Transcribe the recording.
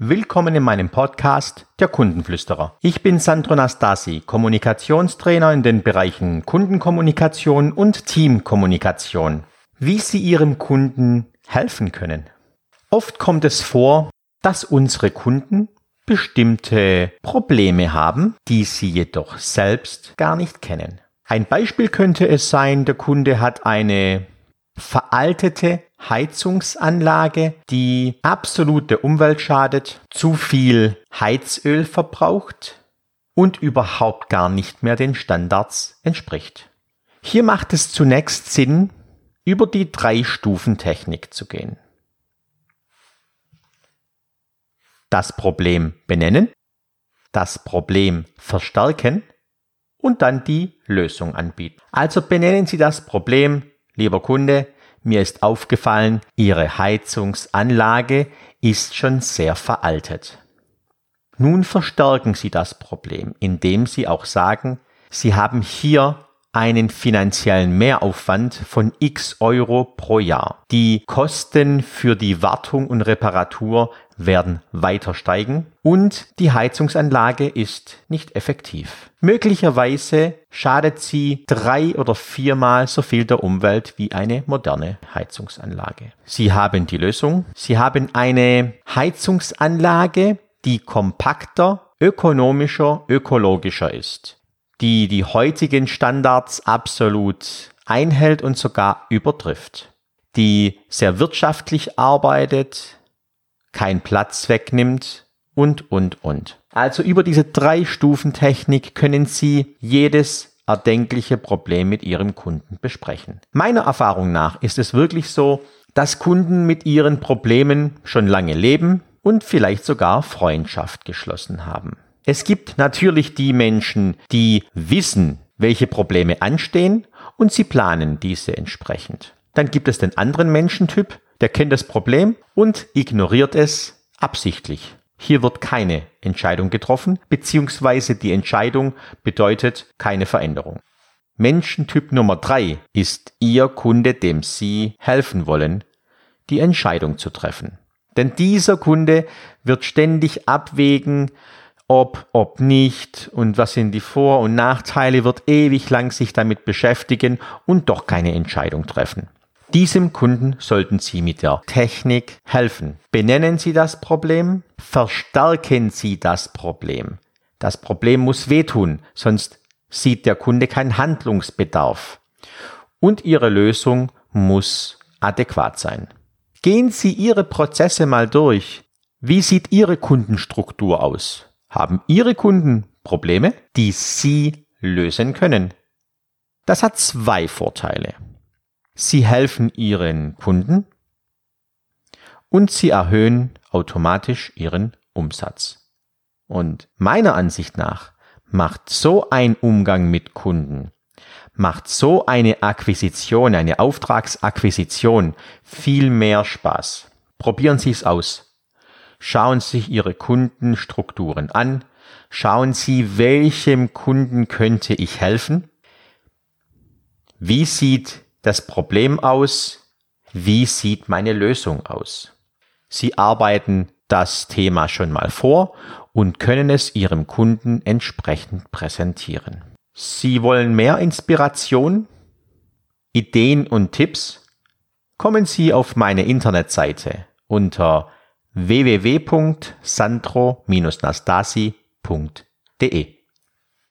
Willkommen in meinem Podcast Der Kundenflüsterer. Ich bin Sandro Nastasi, Kommunikationstrainer in den Bereichen Kundenkommunikation und Teamkommunikation. Wie Sie Ihrem Kunden helfen können. Oft kommt es vor, dass unsere Kunden bestimmte Probleme haben, die sie jedoch selbst gar nicht kennen. Ein Beispiel könnte es sein, der Kunde hat eine veraltete Heizungsanlage, die absolut der Umwelt schadet, zu viel Heizöl verbraucht und überhaupt gar nicht mehr den Standards entspricht. Hier macht es zunächst Sinn, über die Drei-Stufen-Technik zu gehen. Das Problem benennen, das Problem verstärken und dann die Lösung anbieten. Also benennen Sie das Problem, lieber Kunde, mir ist aufgefallen, Ihre Heizungsanlage ist schon sehr veraltet. Nun verstärken Sie das Problem, indem Sie auch sagen, Sie haben hier einen finanziellen Mehraufwand von x Euro pro Jahr. Die Kosten für die Wartung und Reparatur werden weiter steigen und die Heizungsanlage ist nicht effektiv. Möglicherweise schadet sie drei oder viermal so viel der Umwelt wie eine moderne Heizungsanlage. Sie haben die Lösung. Sie haben eine Heizungsanlage, die kompakter, ökonomischer, ökologischer ist, die die heutigen Standards absolut einhält und sogar übertrifft, die sehr wirtschaftlich arbeitet, kein Platz wegnimmt und, und, und. Also über diese drei Stufen Technik können Sie jedes erdenkliche Problem mit Ihrem Kunden besprechen. Meiner Erfahrung nach ist es wirklich so, dass Kunden mit ihren Problemen schon lange leben und vielleicht sogar Freundschaft geschlossen haben. Es gibt natürlich die Menschen, die wissen, welche Probleme anstehen und sie planen diese entsprechend. Dann gibt es den anderen Menschentyp, der kennt das Problem und ignoriert es absichtlich. Hier wird keine Entscheidung getroffen, beziehungsweise die Entscheidung bedeutet keine Veränderung. Menschentyp Nummer drei ist Ihr Kunde, dem Sie helfen wollen, die Entscheidung zu treffen. Denn dieser Kunde wird ständig abwägen, ob, ob nicht und was sind die Vor- und Nachteile, wird ewig lang sich damit beschäftigen und doch keine Entscheidung treffen. Diesem Kunden sollten Sie mit der Technik helfen. Benennen Sie das Problem, verstärken Sie das Problem. Das Problem muss wehtun, sonst sieht der Kunde keinen Handlungsbedarf. Und Ihre Lösung muss adäquat sein. Gehen Sie Ihre Prozesse mal durch. Wie sieht Ihre Kundenstruktur aus? Haben Ihre Kunden Probleme, die Sie lösen können? Das hat zwei Vorteile. Sie helfen Ihren Kunden und Sie erhöhen automatisch Ihren Umsatz. Und meiner Ansicht nach macht so ein Umgang mit Kunden, macht so eine Akquisition, eine Auftragsakquisition viel mehr Spaß. Probieren Sie es aus. Schauen Sie sich Ihre Kundenstrukturen an. Schauen Sie, welchem Kunden könnte ich helfen? Wie sieht das Problem aus, wie sieht meine Lösung aus. Sie arbeiten das Thema schon mal vor und können es Ihrem Kunden entsprechend präsentieren. Sie wollen mehr Inspiration, Ideen und Tipps? Kommen Sie auf meine Internetseite unter www.sandro-nastasi.de.